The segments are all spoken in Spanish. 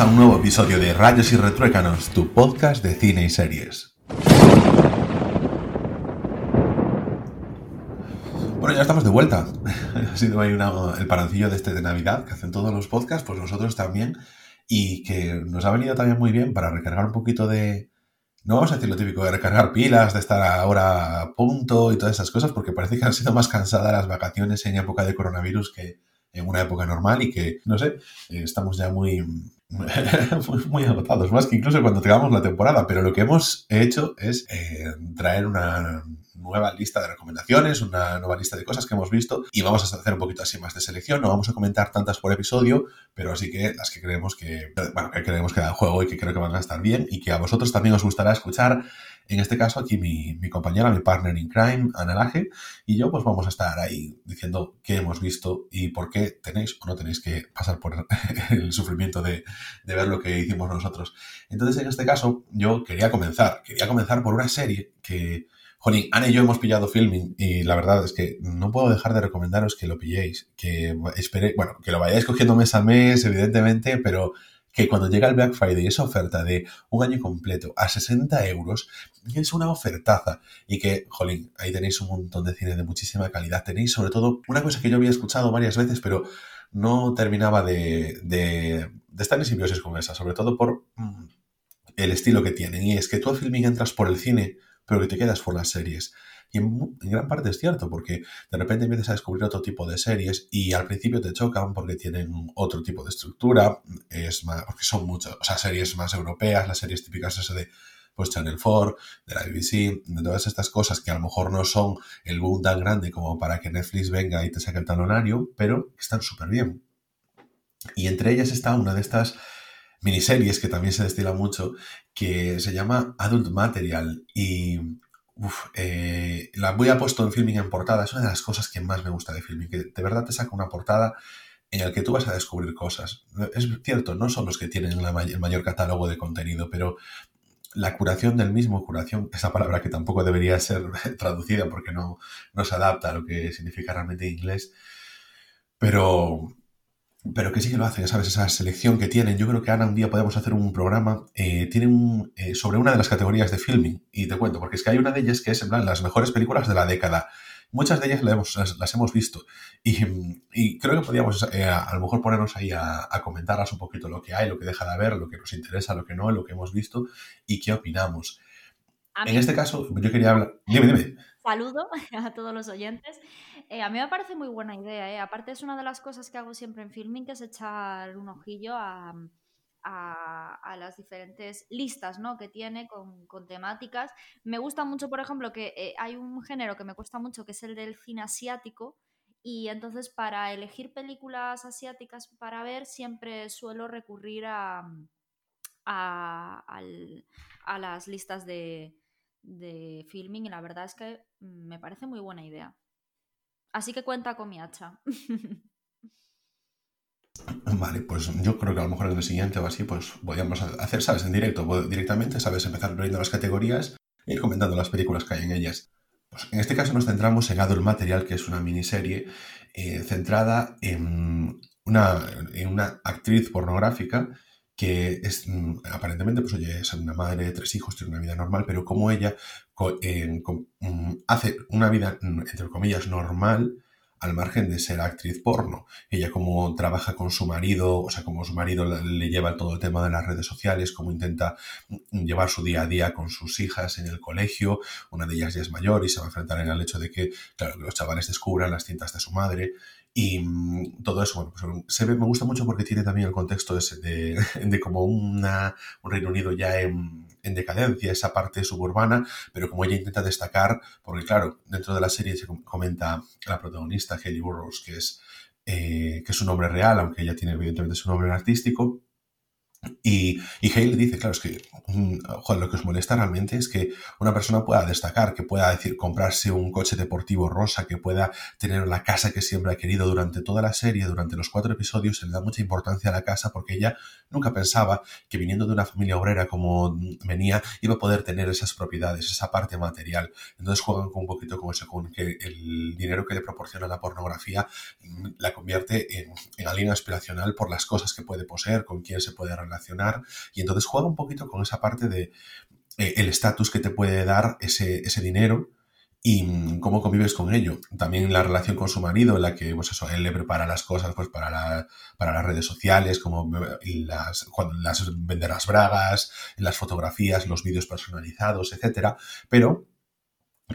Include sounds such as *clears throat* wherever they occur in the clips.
a un nuevo episodio de Rayos y Retruécanos, tu podcast de cine y series. Bueno, ya estamos de vuelta. *laughs* ha sido ahí el parancillo de este de Navidad que hacen todos los podcasts, pues nosotros también, y que nos ha venido también muy bien para recargar un poquito de... No vamos a decir lo típico de recargar pilas, de estar ahora a punto y todas esas cosas, porque parece que han sido más cansadas las vacaciones en época de coronavirus que, en una época normal y que, no sé, eh, estamos ya muy, *laughs* muy, agotados, más que incluso cuando tengamos la temporada, pero lo que hemos hecho es eh, traer una nueva lista de recomendaciones, una nueva lista de cosas que hemos visto y vamos a hacer un poquito así más de selección. No vamos a comentar tantas por episodio, pero así que las que creemos que, bueno, que creemos que da juego y que creo que van a estar bien y que a vosotros también os gustará escuchar en este caso, aquí mi, compañera, mi partner in crime, Analaje, y yo, pues vamos a estar ahí diciendo qué hemos visto y por qué tenéis o no tenéis que pasar por *laughs* el sufrimiento de, ver lo que hicimos nosotros. Entonces, en este caso, yo quería comenzar. Quería comenzar por una serie que, Jolín, Ana y yo hemos pillado filming y la verdad es que no puedo dejar de recomendaros que lo pilléis, que espere, bueno, que lo vayáis cogiendo mes a mes, evidentemente, pero que cuando llega el Black Friday esa oferta de un año completo a 60 euros es una ofertaza y que, jolín, ahí tenéis un montón de cine de muchísima calidad. Tenéis sobre todo una cosa que yo había escuchado varias veces, pero no terminaba de, de, estar en simbiosis con esa, sobre todo por mm, el estilo que tienen. Y es que tú al filming entras por el cine, pero que te quedas por las series. Y en, gran parte es cierto, porque de repente empiezas a descubrir otro tipo de series y al principio te chocan porque tienen otro tipo de estructura, es más, porque son muchas, o sea, series más europeas, las series típicas de pues Channel 4, de la BBC, de todas estas cosas que a lo mejor no son el boom tan grande como para que Netflix venga y te saque el talonario, pero están súper bien. Y entre ellas está una de estas miniseries que también se destila mucho, que se llama Adult Material. Y Uf, eh, la voy a puesto en filming en portada. Es una de las cosas que más me gusta de filming, que de verdad te saca una portada en la que tú vas a descubrir cosas. Es cierto, no son los que tienen el mayor catálogo de contenido, pero la curación del mismo, curación, esa palabra que tampoco debería ser *laughs* traducida porque no, no se adapta a lo que significa realmente inglés, pero pero que sí que lo hacen, ¿sabes? Esa selección que tienen. Yo creo que Ana un día podemos hacer un programa, eh, tienen eh, sobre una de las categorías de filming, y te cuento, porque es que hay una de ellas que es en plan las mejores películas de la década. Muchas de ellas las hemos, las, hemos visto y, creo que podríamos eh, a, lo mejor ponernos ahí a, a, comentarlas un poquito lo que hay, lo que deja de haber, lo que nos interesa, lo que no, lo que hemos visto y qué opinamos. En este caso, yo quería hablar... Dime, dime. Saludo *laughs* a todos los oyentes. Eh, a mí me parece muy buena idea. ¿eh? Aparte es una de las cosas que hago siempre en filming, que es echar un ojillo a, las diferentes listas ¿no? que tiene con, temáticas. Me gusta mucho, por ejemplo, que eh, hay un género que me cuesta mucho, que es el del cine asiático. Y entonces para elegir películas asiáticas para ver siempre suelo recurrir a, las listas de, de filming y la verdad es que me parece muy buena idea. Así que cuenta con mi hacha. *laughs* Vale, pues yo creo que a lo mejor en el siguiente o así, pues podríamos hacer, ¿sabes? En directo, directamente, ¿sabes? Empezar viendo las categorías e ir comentando las películas que hay en ellas. Pues en este caso nos centramos en Adult Material, que es una miniserie eh, centrada en una, en una actriz pornográfica que es mm, aparentemente, pues oye, es una madre tres hijos, tiene una vida normal, pero como ella mm, hace una vida, mm, entre comillas, normal, al margen de ser actriz porno. Ella como trabaja con su marido, o sea, como su marido le lleva todo el tema de las redes sociales, como intenta llevar su día a día con sus hijas en el colegio, una de ellas ya es mayor y se va a enfrentar en el hecho de que, claro, que los chavales descubran las cintas de su madre, y mm, todo eso, bueno, pues se ve, me gusta mucho porque tiene también el contexto ese de, *laughs* de como una, un Reino Unido ya en, en, decadencia, esa parte suburbana, pero como ella intenta destacar, porque claro, dentro de la serie se comenta la protagonista, Hayley Burroughs, que es, eh, que es su nombre real, aunque ella tiene evidentemente su nombre artístico, y, y Hale dice, claro, es que mm, lo que os molesta realmente es que una persona pueda destacar, que pueda decir, comprarse un coche deportivo rosa, que pueda tener la casa que siempre ha querido durante toda la serie, durante los cuatro episodios, se le da mucha importancia a la casa porque ella nunca pensaba que viniendo de una familia obrera como venía, iba a poder tener esas propiedades, esa parte material. Entonces juegan un poquito con eso, con que el dinero que le proporciona la pornografía mm, la convierte en, en alguien aspiracional por las cosas que puede poseer, con quién se puede relacionar y entonces juega un poquito con esa parte de eh, el estatus que te puede dar ese, ese dinero y mm, cómo convives con ello. También la relación con su marido, en la que, pues eso, él le prepara las cosas pues para, para las redes sociales, como las, cuando vender las bragas, las fotografías, los vídeos personalizados, etcétera. Pero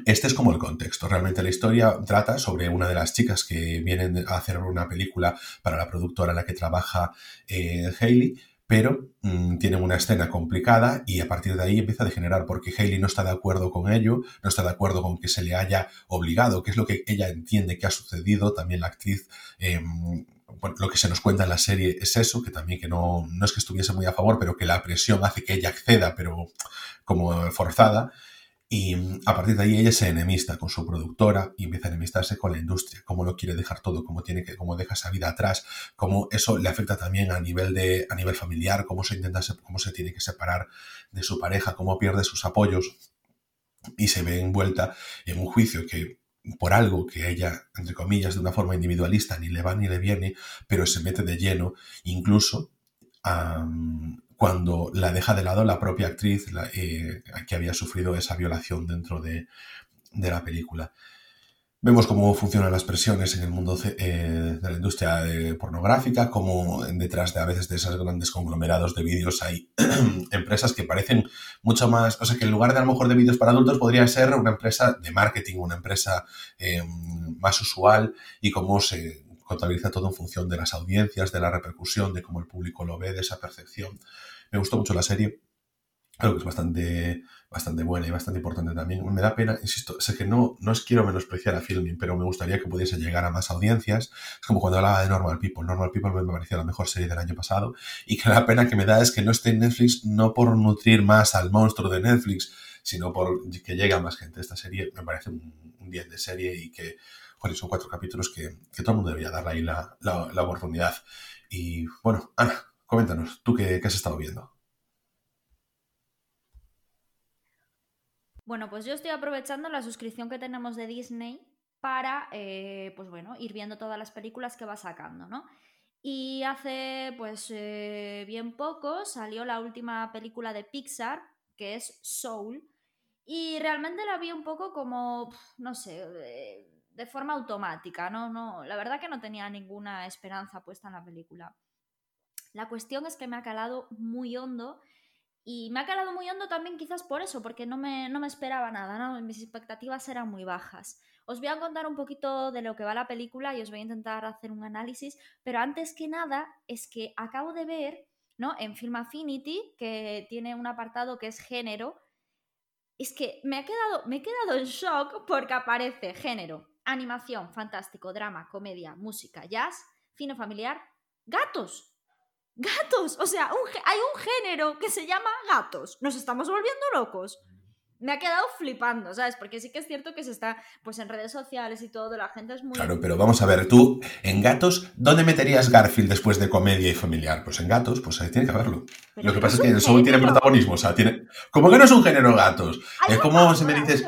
este es como el contexto. Realmente la historia trata sobre una de las chicas que vienen a hacer una película para la productora en la que trabaja eh, Hailey pero mm, tienen una escena complicada y a partir de ahí empieza a degenerar porque Hayley no está de acuerdo con ello, no está de acuerdo con que se le haya obligado, que es lo que ella entiende que ha sucedido, también la actriz... Em, lo que se nos cuenta en la serie es eso, que también que no, no es que estuviese muy a favor, pero que la presión hace que ella acceda, pero como forzada. Y mm, a partir de ahí ella se enemista con su productora y empieza a enemistarse con la industria, cómo lo quiere dejar todo, cómo tiene que, cómo deja esa vida atrás, cómo eso le afecta también a nivel de, a nivel familiar, cómo se intenta, cómo se tiene que separar de su pareja, cómo pierde sus apoyos y se ve envuelta en un juicio que por algo que ella, entre comillas, de una forma individualista, ni le va ni le viene, pero se mete de lleno, incluso a cuando la deja de lado la propia actriz eh, que había sufrido esa violación dentro de, la película. Vemos cómo funcionan las presiones en el mundo eh, de la industria eh, pornográfica, cómo detrás de a veces de esos grandes conglomerados de vídeos hay *clears throat* empresas que parecen mucho más, o sea, que en lugar de a lo mejor de vídeos para adultos podría ser una empresa de marketing, una empresa más usual y cómo se contabiliza todo en función de las audiencias, de la repercusión, de cómo el público lo ve, de esa percepción. Me gustó mucho la serie. Creo que es bastante, bastante buena y bastante importante también. Me da pena, insisto, sé que no, no os quiero menospreciar a Filming, pero me gustaría que pudiese llegar a más audiencias. Es como cuando hablaba de Normal People. Normal People me pareció la mejor serie del año pasado y que la pena que me da es que no esté en Netflix no por nutrir más al monstruo de Netflix, sino por que llegue a más gente. Esta serie me parece un 10 de serie y que son cuatro capítulos que, todo el mundo debería darle ahí la, oportunidad. Y bueno, Ana, coméntanos, ¿tú qué, has estado viendo? Bueno, pues yo estoy aprovechando la suscripción que tenemos de Disney para, eh, pues bueno, ir viendo todas las películas que va sacando, ¿no? Y hace, pues, eh, bien poco salió la última película de Pixar, que es Soul, y realmente la vi un poco como, no sé, de forma automática, ¿no? no La verdad que no tenía ninguna esperanza puesta en la película. La cuestión es que me ha calado muy hondo y me ha calado muy hondo también quizás por eso, porque no me, no me esperaba nada, ¿no? Mis expectativas eran muy bajas. Os voy a contar un poquito de lo que va la película y os voy a intentar hacer un análisis, pero antes que nada es que acabo de ver, ¿no? En Film Affinity, que tiene un apartado que es género, es que me, ha quedado, me he quedado en shock porque aparece género, animación, fantástico, drama, comedia, música, jazz, fino familiar, gatos. Gatos, o sea, hay un género que se llama gatos. Nos estamos volviendo locos. Me ha quedado flipando, ¿sabes? Porque sí que es cierto que se está, pues en redes sociales y todo, la gente es muy... Claro, pero vamos a ver, tú, en gatos, ¿dónde meterías Garfield después de comedia y familiar? Pues en gatos, pues ahí tiene que haberlo. Lo que pasa es que el show tiene protagonismo, o sea, tiene... ¿Cómo que no es un género gatos? Es como si me dices...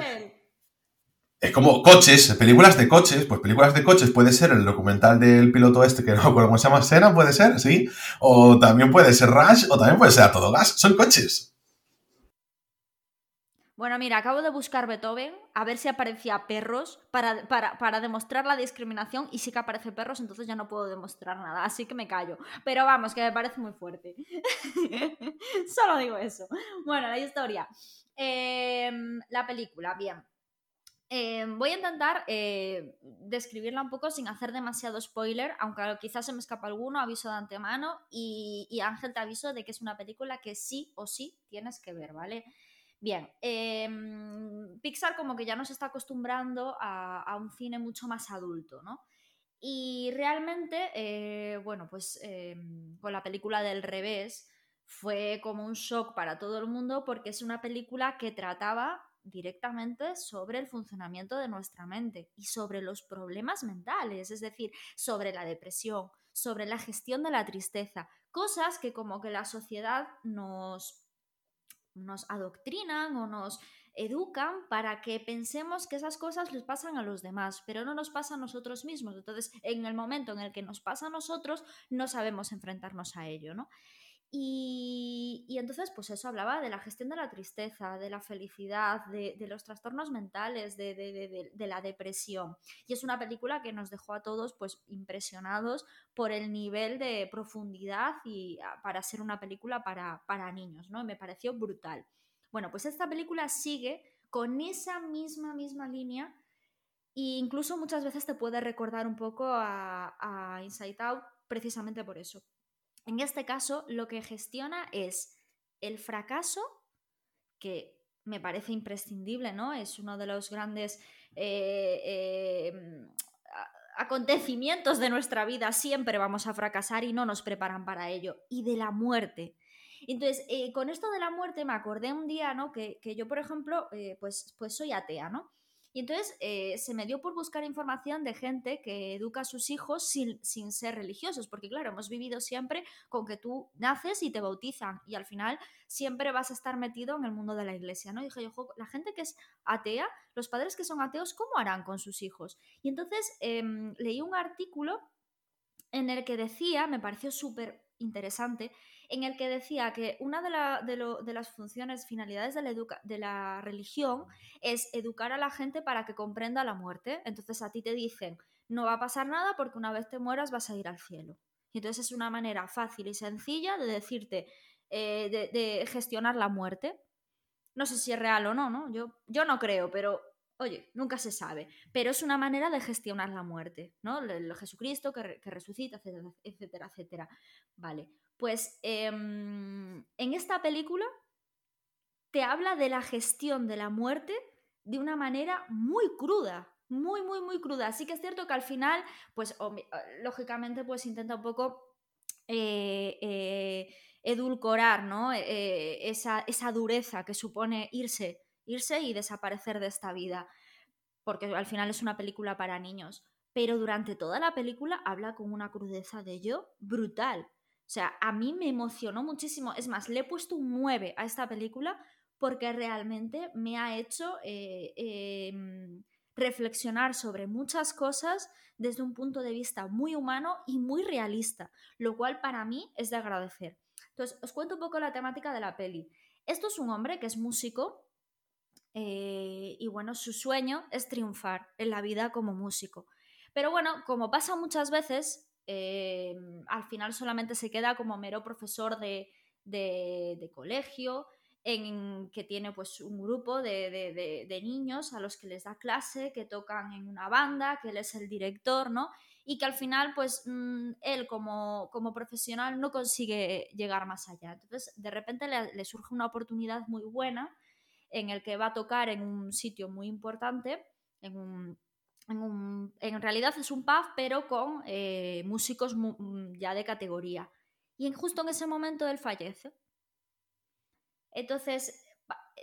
Es como coches, películas de coches, pues películas de coches puede ser el documental del piloto este que *laughs* no recuerdo cómo se llama, Sena, puede ser, sí, o también puede ser Rush, o también puede ser a todo gas, son coches. Bueno, mira, acabo de buscar Beethoven a ver si aparecía perros para, para, demostrar la discriminación y si que aparece perros, entonces ya no puedo demostrar nada, así que me callo. Pero vamos, que me parece muy fuerte. *laughs* Solo digo eso. Bueno, la historia. Em, la película, bien. Eh, voy a intentar eh, describirla un poco sin hacer demasiado spoiler, aunque quizás se me escapa alguno, aviso de antemano. Y, Ángel te aviso de que es una película que sí o sí tienes que ver, ¿vale? Bien, em, Pixar como que ya nos está acostumbrando a, un cine mucho más adulto, ¿no? Y realmente, eh, bueno, pues em, con la película del revés fue como un shock para todo el mundo porque es una película que trataba directamente sobre el funcionamiento de nuestra mente y sobre los problemas mentales, es decir, sobre la depresión, sobre la gestión de la tristeza, cosas que como que la sociedad nos, nos adoctrinan o nos educan para que pensemos que esas cosas les pasan a los demás, pero no nos pasa a nosotros mismos. Entonces, en el momento en el que nos pasa a nosotros, no sabemos enfrentarnos a ello, ¿no? Y, entonces, pues eso hablaba de la gestión de la tristeza, de la felicidad, de, los trastornos mentales, de, la depresión. Y es una película que nos dejó a todos pues impresionados por el nivel de profundidad y ah, para ser una película para, para niños, ¿no? Me pareció brutal. Bueno, pues esta película sigue con esa misma, misma línea e incluso muchas veces te puede recordar un poco a, a Inside Out precisamente por eso, en este caso, lo que gestiona es el fracaso, que me parece imprescindible, ¿no? Es uno de los grandes eh, em, acontecimientos de nuestra vida. Siempre vamos a fracasar y no nos preparan para ello. Y de la muerte. Entonces, eh, con esto de la muerte me acordé un día, ¿no? Que, yo, por ejemplo, eh, pues, pues soy atea, ¿no? Y entonces eh, se me dio por buscar información de gente que educa a sus hijos sin, ser religiosos, porque claro, hemos vivido siempre con que tú naces y te bautizan y al final siempre vas a estar metido en el mundo de la iglesia, ¿no? Dije yo, la gente que es atea, los padres que son ateos, ¿cómo harán con sus hijos? Y entonces em, leí un artículo en el que decía, me pareció súper interesante, en el que decía que una de, las funciones, finalidades de la, la religión es educar a la gente para que comprenda la muerte. Entonces a ti te dicen, no va a pasar nada porque una vez te mueras vas a ir al cielo. Y entonces es una manera fácil y sencilla de decirte, eh, de, gestionar la muerte. No sé si es real o no, ¿no? Yo, yo no creo, pero oye, nunca se sabe. Pero es una manera de gestionar la muerte, ¿no? El, Jesucristo que, que, resucita, etcétera, etcétera, etcétera. Vale. Pues em, en esta película te habla de la gestión de la muerte de una manera muy cruda, muy, muy, muy cruda. Así que es cierto que al final, pues eh, lógicamente, pues intenta un poco eh, eh, edulcorar ¿no? esa, esa, dureza que supone irse, irse y desaparecer de esta vida, porque al final es una película para niños. Pero durante toda la película habla con una crudeza de ello brutal. O sea, a mí me emocionó muchísimo. Es más, le he puesto un 9 a esta película porque realmente me ha hecho eh, em, reflexionar sobre muchas cosas desde un punto de vista muy humano y muy realista, lo cual para mí es de agradecer. Entonces, os cuento un poco la temática de la peli. Esto es un hombre que es músico eh, y bueno, su sueño es triunfar en la vida como músico. Pero bueno, como pasa muchas veces, eh, al final solamente se queda como mero profesor de, colegio, en que tiene pues un grupo de, niños a los que les da clase, que tocan en una banda, que él es el director, ¿no? Y que al final pues mm, él como, profesional no consigue llegar más allá. Entonces de repente le, le, surge una oportunidad muy buena en el que va a tocar en un sitio muy importante, en un, en, realidad es un pub, pero con eh, músicos mm, ya de categoría. Y justo en ese momento él fallece. Entonces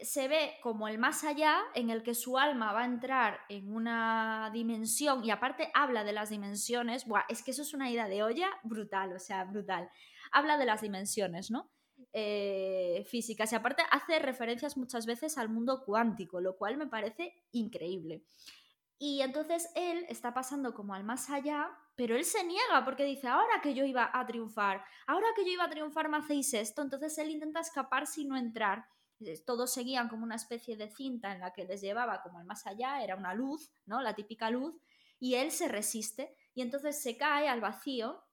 se ve como el más allá en el que su alma va a entrar en una dimensión y aparte habla de las dimensiones. es que eso es una idea de olla brutal, o sea, brutal. Habla de las dimensiones, ¿no? Eh, físicas y aparte hace referencias muchas veces al mundo cuántico, lo cual me parece increíble. Y entonces él está pasando como al más allá, pero él se niega porque dice, ahora que yo iba a triunfar, ahora que yo iba a triunfar me hacéis esto, entonces él intenta escapar sin no entrar. Todos seguían como una especie de cinta en la que les llevaba como al más allá, era una luz, ¿no? La típica luz, y él se resiste y entonces se cae al vacío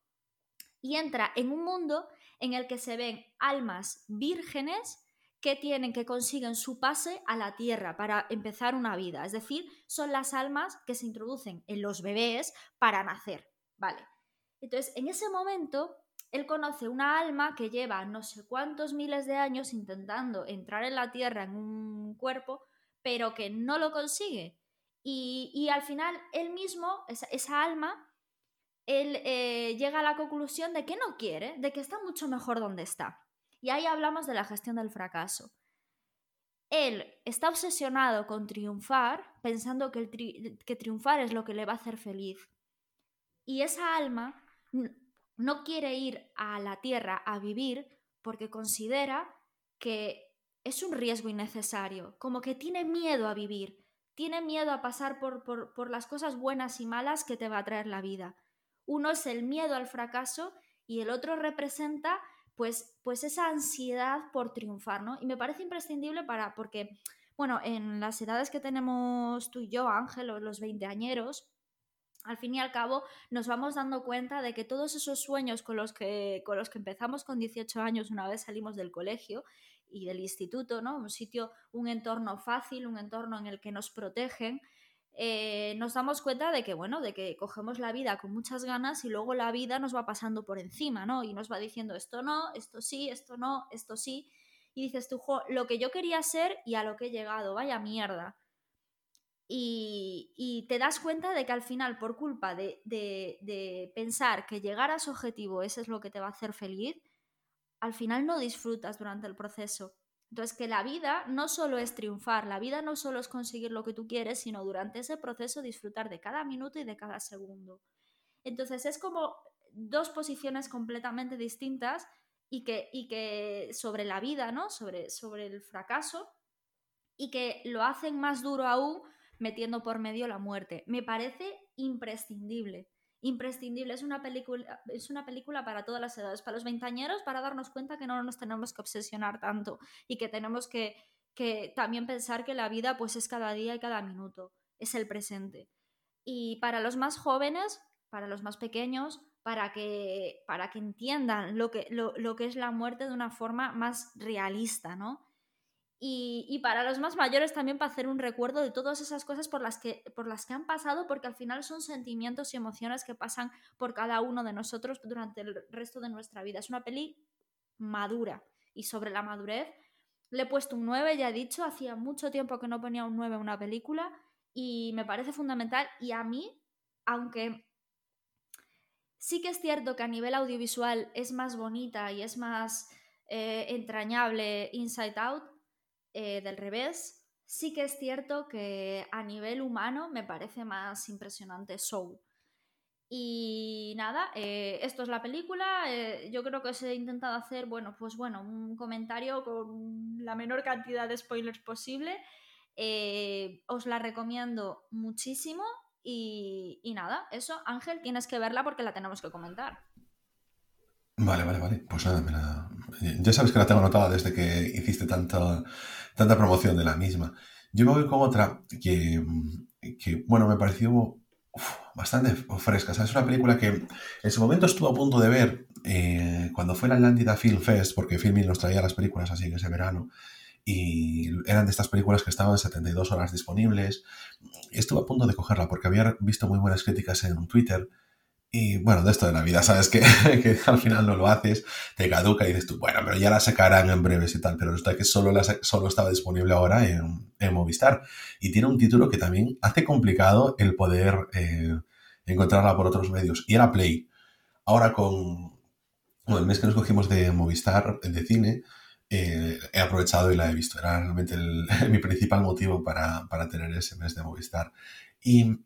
y entra en un mundo en el que se ven almas vírgenes que tienen, que consiguen su pase a la tierra para empezar una vida. Es decir, son las almas que se introducen en los bebés para nacer. Vale. Entonces, en ese momento, él conoce una alma que lleva no sé cuántos miles de años intentando entrar en la tierra en un cuerpo, pero que no lo consigue. Y, al final, él mismo, esa, alma, él eh, llega a la conclusión de que no quiere, de que está mucho mejor donde está. Y ahí hablamos de la gestión del fracaso. Él está obsesionado con triunfar, pensando que, que triunfar es lo que le va a hacer feliz. Y esa alma no quiere ir a la tierra a vivir porque considera que es un riesgo innecesario, como que tiene miedo a vivir, tiene miedo a pasar por, por, las cosas buenas y malas que te va a traer la vida. Uno es el miedo al fracaso y el otro representa pues, pues esa ansiedad por triunfar, ¿no? Y me parece imprescindible para, porque, bueno, en las edades que tenemos tú y yo, Ángel, los 20 añeros, al fin y al cabo nos vamos dando cuenta de que todos esos sueños con los que, con los que empezamos con 18 años una vez salimos del colegio y del instituto, ¿no? Un sitio, un entorno fácil, un entorno en el que nos protegen, eh, nos damos cuenta de que, bueno, de que cogemos la vida con muchas ganas y luego la vida nos va pasando por encima, ¿no? Y nos va diciendo esto no, esto sí, esto no, esto sí. Y dices tú, lo que yo quería ser y a lo que he llegado, vaya mierda. Y, te das cuenta de que al final, por culpa de, de, pensar que llegar a su objetivo, ese es lo que te va a hacer feliz, al final no disfrutas durante el proceso. Entonces, que la vida no solo es triunfar, la vida no solo es conseguir lo que tú quieres, sino durante ese proceso disfrutar de cada minuto y de cada segundo. Entonces, es como dos posiciones completamente distintas y que, y que sobre la vida, ¿no? Sobre, sobre el fracaso y que lo hacen más duro aún metiendo por medio la muerte. Me parece imprescindible. Imprescindible. Es una película, es una película para todas las edades, para los veintañeros, para darnos cuenta que no nos tenemos que obsesionar tanto y que tenemos que, que también pensar que la vida pues es cada día y cada minuto, es el presente. Y para los más jóvenes, para los más pequeños, para que, para que entiendan lo que, lo, lo que es la muerte de una forma más realista, ¿no? Y, para los más mayores también para hacer un recuerdo de todas esas cosas por las, que, por las que han pasado, porque al final son sentimientos y emociones que pasan por cada uno de nosotros durante el resto de nuestra vida. Es una peli madura y sobre la madurez le he puesto un 9, ya he dicho, hacía mucho tiempo que no ponía un 9 en una película y me parece fundamental y a mí, aunque sí que es cierto que a nivel audiovisual es más bonita y es más eh, entrañable Inside Out, eh, del revés, sí que es cierto que a nivel humano me parece más impresionante Soul. Y nada, eh, esto es la película. Eh, yo creo que os he intentado hacer, bueno, pues bueno, un comentario con la menor cantidad de spoilers posible. os la recomiendo muchísimo. Y, y nada, eso, Ángel, tienes que verla porque la tenemos que comentar. Vale, vale, vale. Pues nada, me la... ya sabes que la tengo anotada desde que hiciste tanta, tanta promoción de la misma. Yo me voy con otra que, que bueno, me pareció bastante fresca. es una película que en su momento estuvo a punto de ver eh, cuando fue la Atlántida Film Fest, porque Filmin nos traía las películas así ese verano. Y eran de estas películas que estaban 72 horas disponibles. Estuve a punto de cogerla porque había visto muy buenas críticas en Twitter y bueno, de esto de la vida, sabes que, *laughs* que, al final no lo haces, te caduca y dices tú, bueno, pero ya la sacarán en breves y tal, pero resulta que solo, la, solo estaba disponible ahora en, en, Movistar. Y tiene un título que también hace complicado el poder eh, encontrarla por otros medios. Y era Play. Ahora con el mes que nos cogimos de Movistar, de cine, eh, he aprovechado y la he visto. Era realmente el, *laughs* mi principal motivo para, para tener ese mes de Movistar. Y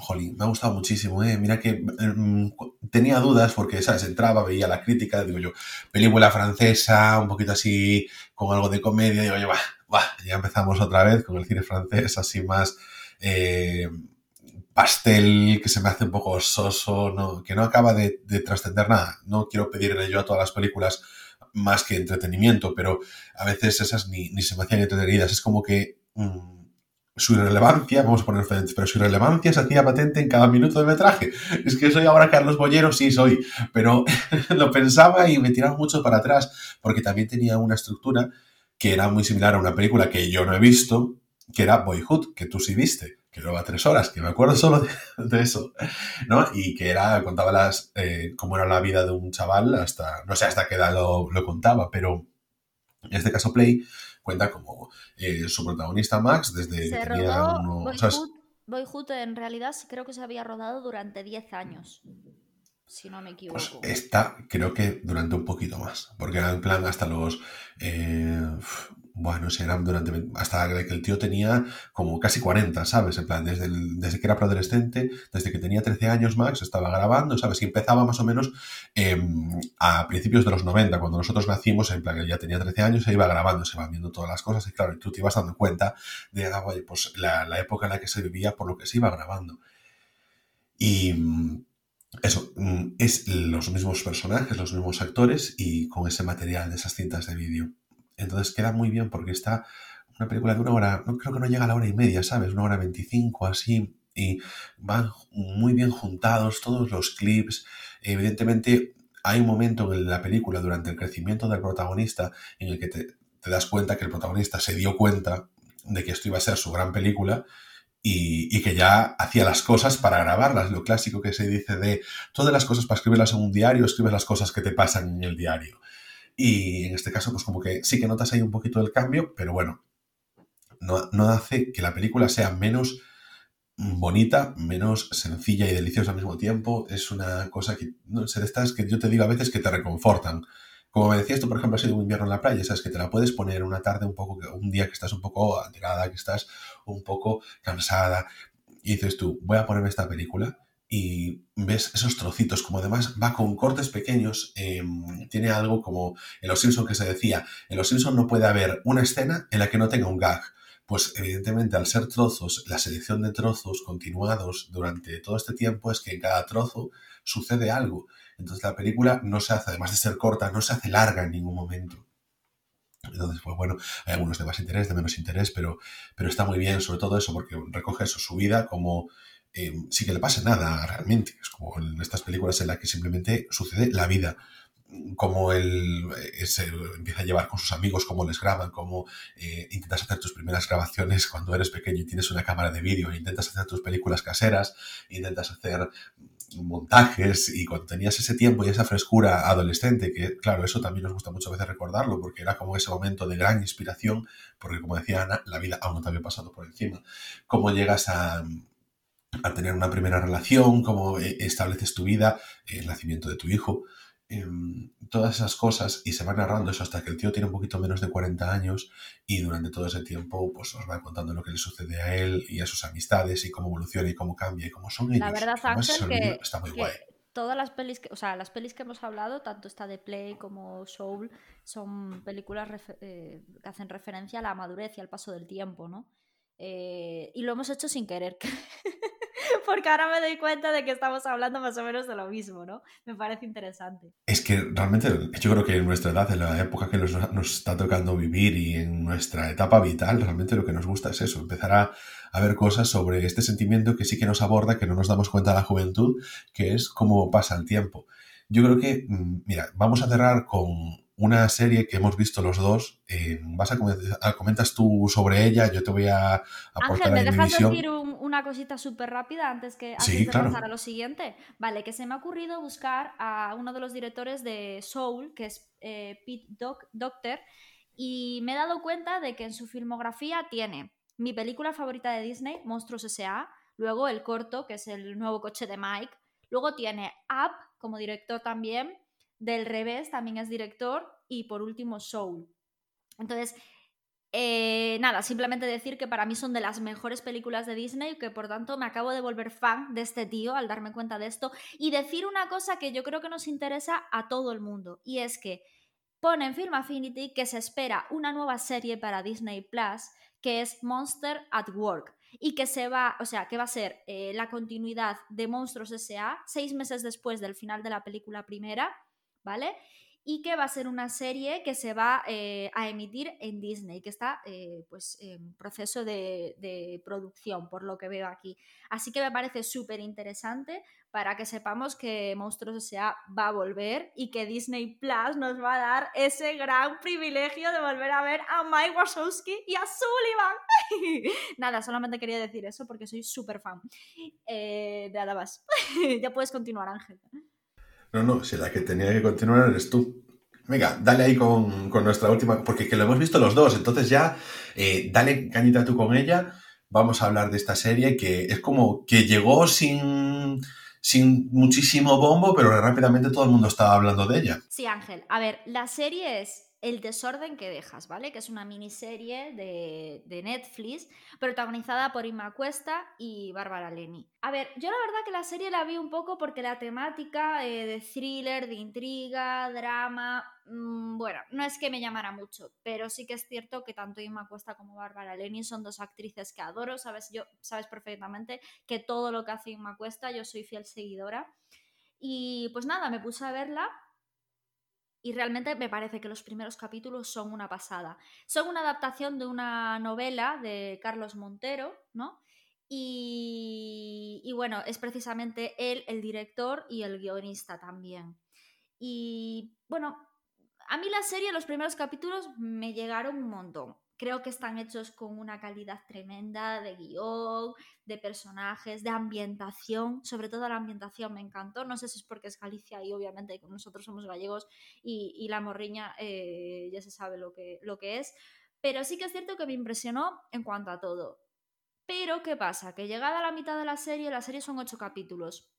Jolín, me ha gustado muchísimo, ¿eh? Mira que em, tenía dudas porque, ¿sabes? Entraba, veía la crítica, digo yo, película francesa, un poquito así, con algo de comedia, digo yo, va, va, ya empezamos otra vez con el cine francés, así más eh, pastel, que se me hace un poco soso, que no acaba de, trascender nada. No quiero pedirle yo a todas las películas más que entretenimiento, pero a veces esas ni, se me hacían entretenidas. Es como que... Mm, su irrelevancia, vamos a poner frente, pero su irrelevancia se hacía patente en cada minuto de metraje. *laughs* Es que soy ahora Carlos Bollero, sí soy, pero *laughs* lo pensaba y me tiraba mucho para atrás, porque también tenía una estructura que era muy similar a una película que yo no he visto, que era Boyhood, que tú sí viste, que duraba tres horas, que me acuerdo solo *laughs* de, eso, ¿no? Y que era, contaba las, eh, cómo era la vida de un chaval hasta, no sé hasta qué edad lo, lo contaba, pero en este caso Play cuenta como eh, su protagonista Max desde que tenía Boyhood, en realidad creo que se había rodado durante 10 años. Si no me pues equivoco. Pues esta creo que durante un poquito más. Porque era en plan hasta los. Eh, bueno, eran durante, hasta que el tío tenía como casi 40, ¿sabes? En plan, desde, desde que era preadolescente, desde que tenía 13 años Max, estaba grabando, ¿sabes? Y empezaba más o menos em, a principios de los 90, cuando nosotros nacimos, en plan, él ya tenía 13 años, se iba grabando, se iban viendo todas las cosas, y claro, tú te ibas dando cuenta de, ah, pues la, la época en la que se vivía por lo que se iba grabando. Y eso, mm, es los mismos personajes, los mismos actores y con ese material de esas cintas de vídeo. Entonces queda muy bien porque está una película de una hora, no creo que no llega a la hora y media, ¿sabes? Una hora veinticinco, así, y van muy bien juntados todos los clips. Evidentemente, hay un momento en la película, durante el crecimiento del protagonista, en el que te, das cuenta que el protagonista se dio cuenta de que esto iba a ser su gran película y, que ya hacía las cosas para grabarlas. Lo clásico que se dice de todas las cosas para escribirlas en un diario, escribes las cosas que te pasan en el diario. Y en este caso, pues como que sí que notas ahí un poquito del cambio, pero bueno, no, no hace que la película sea menos bonita, menos sencilla y deliciosa al mismo tiempo. Es una cosa que, no sé, de estas que yo te digo a veces que te reconfortan. Como me decías tú, por ejemplo, ha sido un invierno en la playa, sabes que te la puedes poner una tarde un poco, un día que estás un poco alterada, que estás un poco cansada, y dices tú, voy a ponerme esta película y ves esos trocitos, como además va con cortes pequeños, em, tiene algo como en Los Simpson que se decía, en Los Simpson no puede haber una escena en la que no tenga un gag. Pues evidentemente al ser trozos, la selección de trozos continuados durante todo este tiempo es que en cada trozo sucede algo. Entonces la película no se hace, además de ser corta, no se hace larga en ningún momento. Entonces, pues bueno, hay algunos de más interés, de menos interés, pero, pero está muy bien, sobre todo eso, porque recoge eso, su vida como eh, sin que le pase nada realmente. Es como en estas películas en las que simplemente sucede la vida. Como él eh, se empieza a llevar con sus amigos, cómo les graban, cómo eh, intentas hacer tus primeras grabaciones cuando eres pequeño y tienes una cámara de vídeo, intentas hacer tus películas caseras, intentas hacer montajes y cuando tenías ese tiempo y esa frescura adolescente, que claro, eso también nos gusta muchas veces recordarlo porque era como ese momento de gran inspiración, porque como decía Ana, la vida aún no te había pasado por encima. Cómo llegas a, a tener una primera relación, cómo eh, estableces tu vida, el nacimiento de tu hijo, Em, todas esas cosas y se va narrando eso hasta que el tío tiene un poquito menos de 40 años y durante todo ese tiempo pues nos va contando lo que le sucede a él y a sus amistades y cómo evoluciona y cómo cambia y cómo son ellos. La verdad, Ángel, que, está muy guay. Todas las pelis, que, o sea, las pelis que hemos hablado, tanto esta de Play como Soul, son películas eh, que hacen referencia a la madurez y al paso del tiempo, ¿no? Eh, y lo hemos hecho sin querer. *laughs* *laughs* porque ahora me doy cuenta de que estamos hablando más o menos de lo mismo, ¿no? Me parece interesante. Es que realmente yo creo que en nuestra edad, en la época que nos, está tocando vivir y en nuestra etapa vital, realmente lo que nos gusta es eso, empezar a, a ver cosas sobre este sentimiento que sí que nos aborda, que no nos damos cuenta de la juventud, que es cómo pasa el tiempo. Yo creo que, mm, mira, vamos a cerrar con una serie que hemos visto los dos. Eh, vas a, ah, comentas tú sobre ella, yo te voy a aportar Ángel, ¿me dejas decir una cosita súper rápida antes, que, antes de pasar a lo siguiente? Vale, que se me ha ocurrido buscar a uno de los directores de Soul, que es eh, Pete Doctor, y me he dado cuenta de que en su filmografía tiene mi película favorita de Disney, Monstruos S.A., luego el corto, que es el nuevo coche de Mike, luego tiene Up como director también, del revés también es director y por último Soul. Entonces, eh, nada, simplemente decir que para mí son de las mejores películas de Disney, que por tanto me acabo de volver fan de este tío al darme cuenta de esto y decir una cosa que yo creo que nos interesa a todo el mundo y es que pone en Film Affinity que se espera una nueva serie para Disney Plus que es Monster at Work y que se va, o sea, que va a ser eh, la continuidad de Monstruos S.A. seis meses después del final de la película primera ¿vale? Y que va a ser una serie que se va eh, a emitir en Disney, que está eh, pues en proceso de, producción, por lo que veo aquí. Así que me parece súper interesante para que sepamos que Monstruos S.A. va a volver y que Disney Plus nos va a dar ese gran privilegio de volver a ver a Mike Wazowski y a Sullivan. *laughs* Nada, solamente quería decir eso porque soy súper fan eh, de Adabas. *laughs* ya puedes continuar, Ángel. No, no, si la que tenía que continuar eres tú. Venga, dale ahí con, nuestra última, porque que lo hemos visto los dos, entonces ya eh, dale cañita tú con ella. Vamos a hablar de esta serie que es como que llegó sin, sin muchísimo bombo, pero rápidamente todo el mundo estaba hablando de ella. Sí, Ángel. A ver, la serie es el desorden que dejas, ¿vale? Que es una miniserie de, de, Netflix protagonizada por Inma Cuesta y Bárbara Leni. A ver, yo la verdad que la serie la vi un poco porque la temática eh, de thriller, de intriga, drama, mm, bueno, no es que me llamara mucho, pero sí que es cierto que tanto Inma Cuesta como Bárbara Leni son dos actrices que adoro, sabes, yo, sabes perfectamente que todo lo que hace Inma Cuesta yo soy fiel seguidora. Y pues nada, me puse a verla y realmente me parece que los primeros capítulos son una pasada. Son una adaptación de una novela de Carlos Montero, ¿no? Y, y, bueno, es precisamente él el director y el guionista también. Y bueno, a mí la serie, los primeros capítulos me llegaron un montón. Creo que están hechos con una calidad tremenda de guion, de personajes, de ambientación. Sobre todo la ambientación me encantó. No sé si es porque es Galicia y obviamente nosotros somos gallegos y, la morriña eh, ya se sabe lo que, lo que es. Pero sí que es cierto que me impresionó en cuanto a todo. Pero, ¿qué pasa? Que llegada a la mitad de la serie, la serie son ocho capítulos.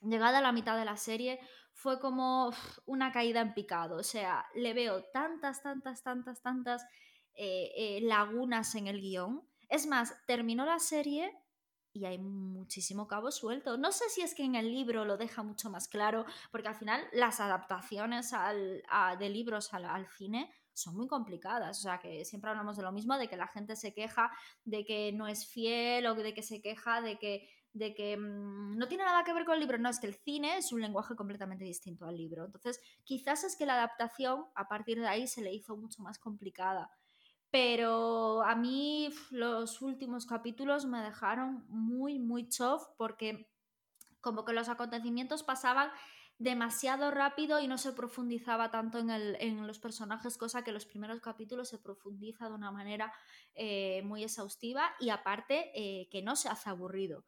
Llegada a la mitad de la serie, fue como una caída en picado. O sea, le veo tantas, tantas, tantas, tantas eh, eh, lagunas en el guion. Es más, terminó la serie y hay muchísimo cabo suelto. No sé si es que en el libro lo deja mucho más claro, porque al final las adaptaciones de libros al, cine son muy complicadas. O sea, que siempre hablamos de lo mismo, de que la gente se queja de que no es fiel o de que se queja de que de que mm, no tiene nada que ver con el libro, no, es que el cine es un lenguaje completamente distinto al libro. Entonces, quizás es que la adaptación a partir de ahí se le hizo mucho más complicada. Pero a mí los últimos capítulos me dejaron muy, muy chof porque como que los acontecimientos pasaban demasiado rápido y no se profundizaba tanto en, el, en, los personajes, cosa que los primeros capítulos se profundiza de una manera eh, muy exhaustiva y aparte eh, que no se hace aburrido.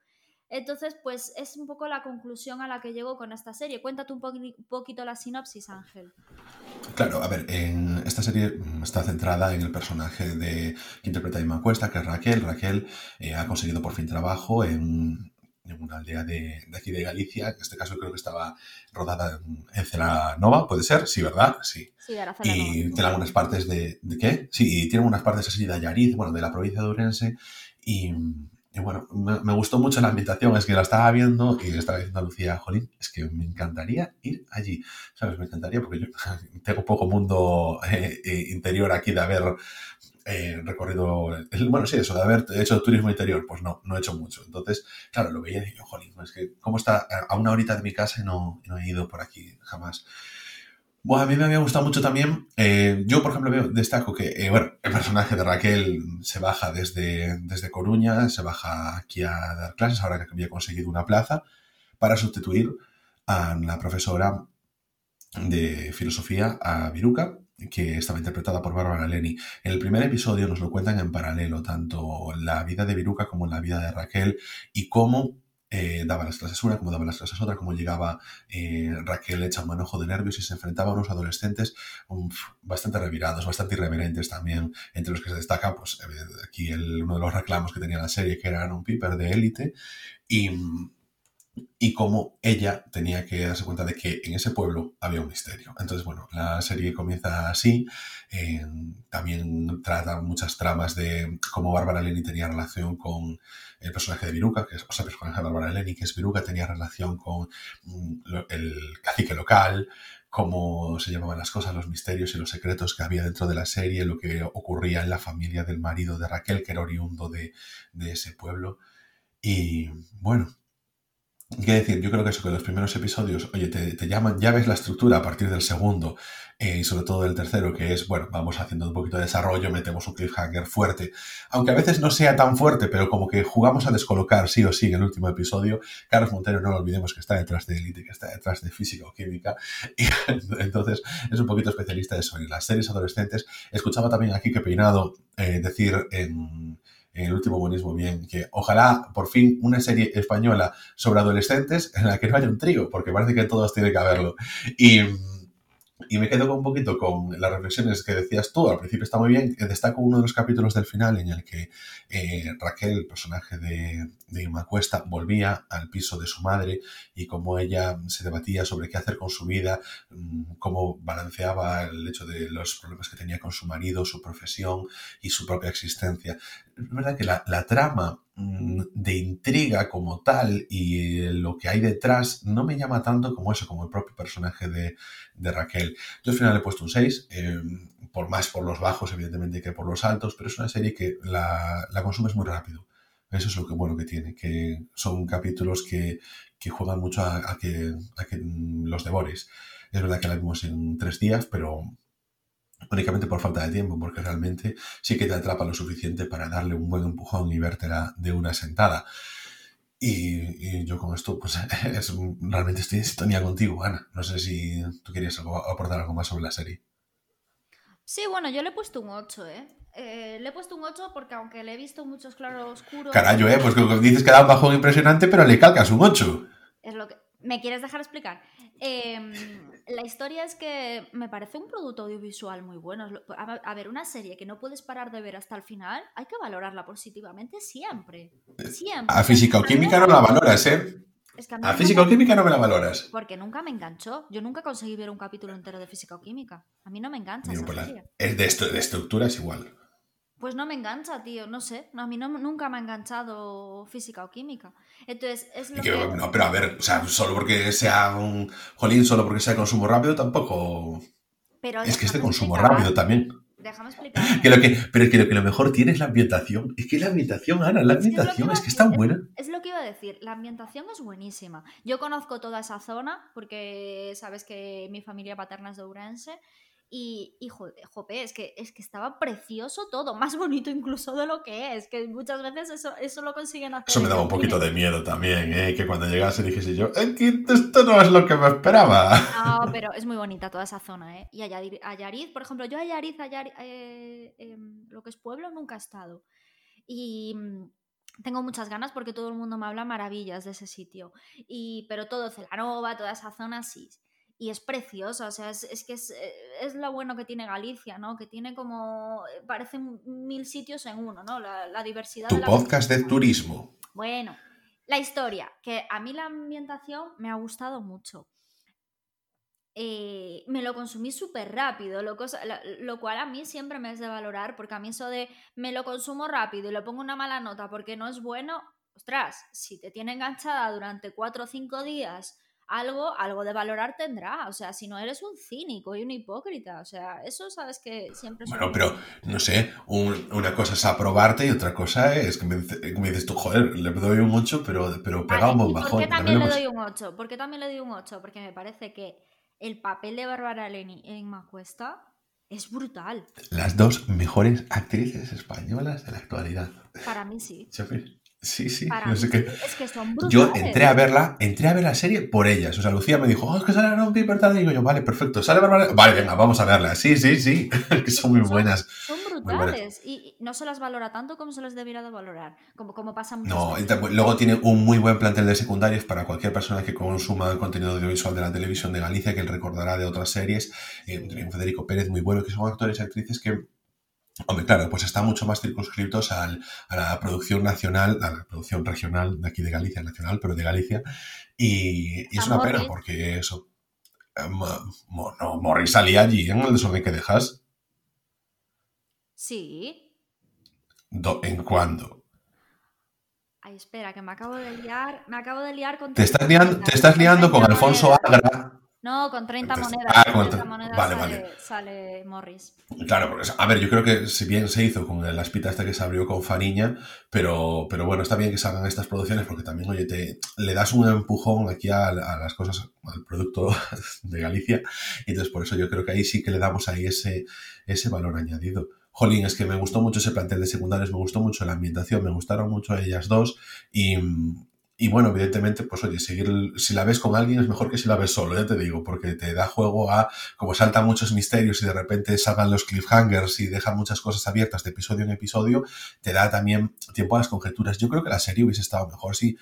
Entonces, pues es un poco la conclusión a la que llego con esta serie. Cuéntate un, poquito la sinopsis, Ángel. Claro, a ver, en esta serie está centrada en el personaje de que interpreta Emma Cuesta, que es Raquel. Raquel eh, ha conseguido por fin trabajo en, una aldea de, aquí de Galicia. En este caso creo que estaba rodada en Celanova, ¿puede ser? Sí, ¿verdad? Sí. Sí, era Y tiene algunas partes de... ¿De qué? Sí, tiene algunas partes así de Ayariz, bueno, de la provincia de Urense. Y y bueno, me, gustó mucho la invitación, es que la estaba viendo y estaba diciendo a Lucía, jolín, es que me encantaría ir allí, ¿sabes? Me encantaría porque yo *laughs* tengo poco mundo eh, eh, interior aquí de haber eh, recorrido, bueno, sí, eso, de haber hecho turismo interior, pues no, no he hecho mucho. Entonces, claro, lo veía y dije, jolín, es que, ¿cómo está a una horita de mi casa y no he ido por aquí jamás? Bueno, a mí me había gustado mucho también. Eh, yo, por ejemplo, destaco que, eh, bueno, el personaje de Raquel se baja desde, desde Coruña, se baja aquí a dar clases, ahora que había conseguido una plaza, para sustituir a la profesora de filosofía, a Viruca, que estaba interpretada por Bárbara Leni. En el primer episodio nos lo cuentan en paralelo, tanto la vida de Viruca como la vida de Raquel, y cómo eh, daba las clases una, como daba las clases otra, como llegaba eh, Raquel hecha un manojo de nervios y se enfrentaba a unos adolescentes bastante revirados, bastante irreverentes también, entre los que se destaca pues, aquí el, uno de los reclamos que tenía la serie, que era un Piper de élite, y y cómo ella tenía que darse cuenta de que en ese pueblo había un misterio. Entonces, bueno, la serie comienza así, también trata muchas tramas de cómo Bárbara Leni tenía relación con el personaje de Viruca, que es, o sea, el personaje de Bárbara Leni, que es Viruca, tenía relación con mm, el cacique local, cómo se llamaban las cosas, los misterios y los secretos que había dentro de la serie, lo que ocurría en la familia del marido de Raquel, que era oriundo de ese pueblo. Y bueno, Quiero decir, yo creo que eso, que los primeros episodios, oye, te, llaman, ya ves la estructura a partir del segundo eh, y sobre todo del tercero, que es, bueno, vamos haciendo un poquito de desarrollo, metemos un cliffhanger fuerte, aunque a veces no sea tan fuerte, pero como que jugamos a descolocar sí o sí en el último episodio. Carlos Montero, no lo olvidemos que está detrás de Elite, que está detrás de física o química, *laughs* y entonces es un poquito especialista de eso. En las series adolescentes, escuchaba también aquí que Peinado eh, decir en en el último buenismo bien, que ojalá por fin una serie española sobre adolescentes en la que no haya un trío, porque parece que todos tienen que haberlo. Y y me quedo un poquito con las reflexiones que decías tú. Al principio está muy bien. Destaco uno de los capítulos del final en el que eh, Raquel, el personaje de, de Irma Cuesta, volvía al piso de su madre y cómo ella se debatía sobre qué hacer con su vida, mm, cómo balanceaba el hecho de los problemas que tenía con su marido, su profesión y su propia existencia. Es verdad que la, trama Mm, de intriga como tal y lo que hay detrás no me llama tanto como eso, como el propio personaje de, Raquel. Yo al final le he puesto un 6, em, por más por los bajos evidentemente que por los altos, pero es una serie que la, la consumes muy rápido. Eso es lo que bueno que tiene, que son capítulos que, juegan mucho a, que, a que los devores. Es verdad que la vimos en tres días, pero únicamente por falta de tiempo, porque realmente sí que te atrapa lo suficiente para darle un buen empujón y vértela de una sentada. Y, yo con esto, pues *laughs* es, realmente estoy en sintonía contigo, Ana. No sé si tú querías aportar algo más sobre la serie. Sí, bueno, yo le he puesto un 8, ¿eh? ¿eh? le he puesto un 8 porque aunque le he visto muchos claros oscuros... Carayo, ¿eh? Pues dices que da un bajón impresionante, pero le calcas un 8. Es lo que... ¿Me quieres dejar explicar? Em, la historia es que me parece un producto audiovisual muy bueno. A ver, una serie que no puedes parar de ver hasta el final, hay que valorarla positivamente siempre. Siempre. A física o química no la valoras, ¿eh? a, física o química no me la valoras. Porque nunca me enganchó. Yo nunca conseguí ver un capítulo entero de física o química. A mí no me engancha. esa pues es de, de estructura es igual. Pues no me engancha, tío, no sé. a mí no, nunca me ha enganchado física o química. Entonces, es lo que, No, pero a ver, o sea, solo porque sea un. Jolín, solo porque sea consumo rápido, tampoco. Pero es que es de consumo rápido también. Déjame explicar. *laughs* Que lo que, pero que lo que lo mejor tiene es la ambientación. Es que la ambientación, Ana, la ambientación es, que, es, tan buena. Es, lo que iba a decir, la ambientación es buenísima. Yo conozco toda esa zona porque sabes que mi familia paterna es de Ourense y, y jope, es que, es que estaba precioso todo, más bonito incluso de lo que es, que muchas veces eso, eso lo consiguen hacer. Eso me daba un poquito de miedo también, ¿eh? que cuando llegase dijese yo, esto no es lo que me esperaba. No, *laughs* pero es muy bonita toda esa zona, ¿eh? Y Ayariz, por ejemplo, yo Ayariz, Ayariz eh, em, lo que es pueblo, nunca he estado. Y mm, tengo muchas ganas porque todo el mundo me habla maravillas de ese sitio. Y, pero todo Celanova, toda esa zona, sí y es preciosa, o sea, es, que eh, es, lo bueno que tiene Galicia, ¿no? Que tiene como, eh, parecen mil sitios en uno, ¿no? La, diversidad. Tu podcast de turismo. Bueno, la historia, que a mí la ambientación me ha gustado mucho. Eh, me lo consumí súper rápido, lo, lo, cual a mí siempre me es de valorar, porque a mí eso de me lo consumo rápido y le pongo una mala nota porque no es bueno, ostras, si te tiene enganchada durante cuatro o cinco días algo, algo de valorar tendrá. O sea, si no eres un cínico y un hipócrita. O sea, eso sabes que siempre es. Bueno, pero no sé, una cosa es aprobarte y otra cosa es que me, dices tú, joder, le doy un 8, pero, pero pega un buen bajón. ¿Por qué también, le doy un 8? ¿Por qué también le doy un 8? Porque me parece que el papel de Bárbara Leni en Macuesta es brutal. Las dos mejores actrices españolas de la actualidad. Para mí sí. *laughs* Sí, sí, no sé qué. Yo entré a verla, entré a ver la serie por ellas. O sea, Lucía me dijo, oh, es que sale Aaron Piper tal. Y digo yo, vale, perfecto. Sale Bárbara. Vale, venga, vamos a verla. Sí, sí, sí. *laughs* que son muy buenas. Son brutales. Y no se las valora tanto como se les debiera de valorar. Como, como pasa mucho. No, luego tiene un muy buen plantel de secundarios para cualquier persona que consuma el contenido audiovisual de la televisión de Galicia, que él recordará de otras series. Eh, Federico Pérez, muy bueno, que son actores y actrices que Hombre, claro, pues están mucho más circunscritos a la producción nacional, a la producción regional de aquí de Galicia, nacional, pero de Galicia. Y, es una pena porque eso. Eh, no, Morris salía allí en el desorden que dejas. Sí. ¿En cuándo? Ay, espera, que me acabo de liar. Me acabo de liar con. Te estás liando, te estás liando con Alfonso Agra no, con 30 monedas. Ah, con 30 monedas vale, sale, vale. sale, Morris. Claro, porque, a ver, yo creo que si bien se hizo con la espita esta que se abrió con Fariña, pero, pero bueno, está bien que salgan estas producciones porque también, oye, te, le das un empujón aquí a, las cosas, al producto *laughs* de Galicia, entonces por eso yo creo que ahí sí que le damos ahí ese, ese valor añadido. Jolín, es que me gustó mucho ese plantel de secundarios, me gustó mucho la ambientación, me gustaron mucho ellas dos, y, y bueno, evidentemente, pues oye, seguir, si la ves con alguien es mejor que si la ves solo, ya te digo, porque te da juego a, como saltan muchos misterios y de repente salgan los cliffhangers y dejan muchas cosas abiertas de episodio en episodio, te da también tiempo a las conjeturas. Yo creo que la serie hubiese estado mejor si,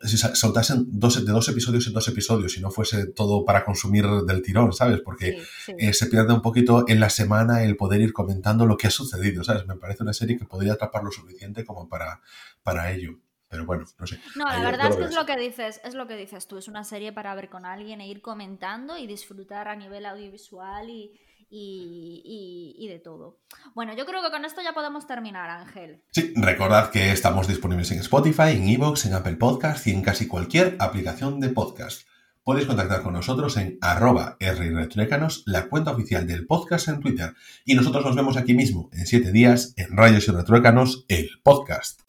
si saltasen dos, de dos episodios en dos episodios y no fuese todo para consumir del tirón, ¿sabes? Porque eh, se pierde un poquito en la semana el poder ir comentando lo que ha sucedido, ¿sabes? Me parece una serie que podría atrapar lo suficiente como para, para ello. Pero bueno, no sé. No, la verdad es que es lo que dices, es lo que dices tú, es una serie para ver con alguien e ir comentando y disfrutar a nivel audiovisual y, y, de todo. Bueno, yo creo que con esto ya podemos terminar, Ángel. Sí, recordad que estamos disponibles en Spotify, en Evox, en Apple Podcast y en casi cualquier aplicación de podcast. Podéis contactar con nosotros en arroba rretruécanos, la cuenta oficial del podcast en Twitter. Y nosotros nos vemos aquí mismo en siete días en Rayos y Retruécanos, el podcast.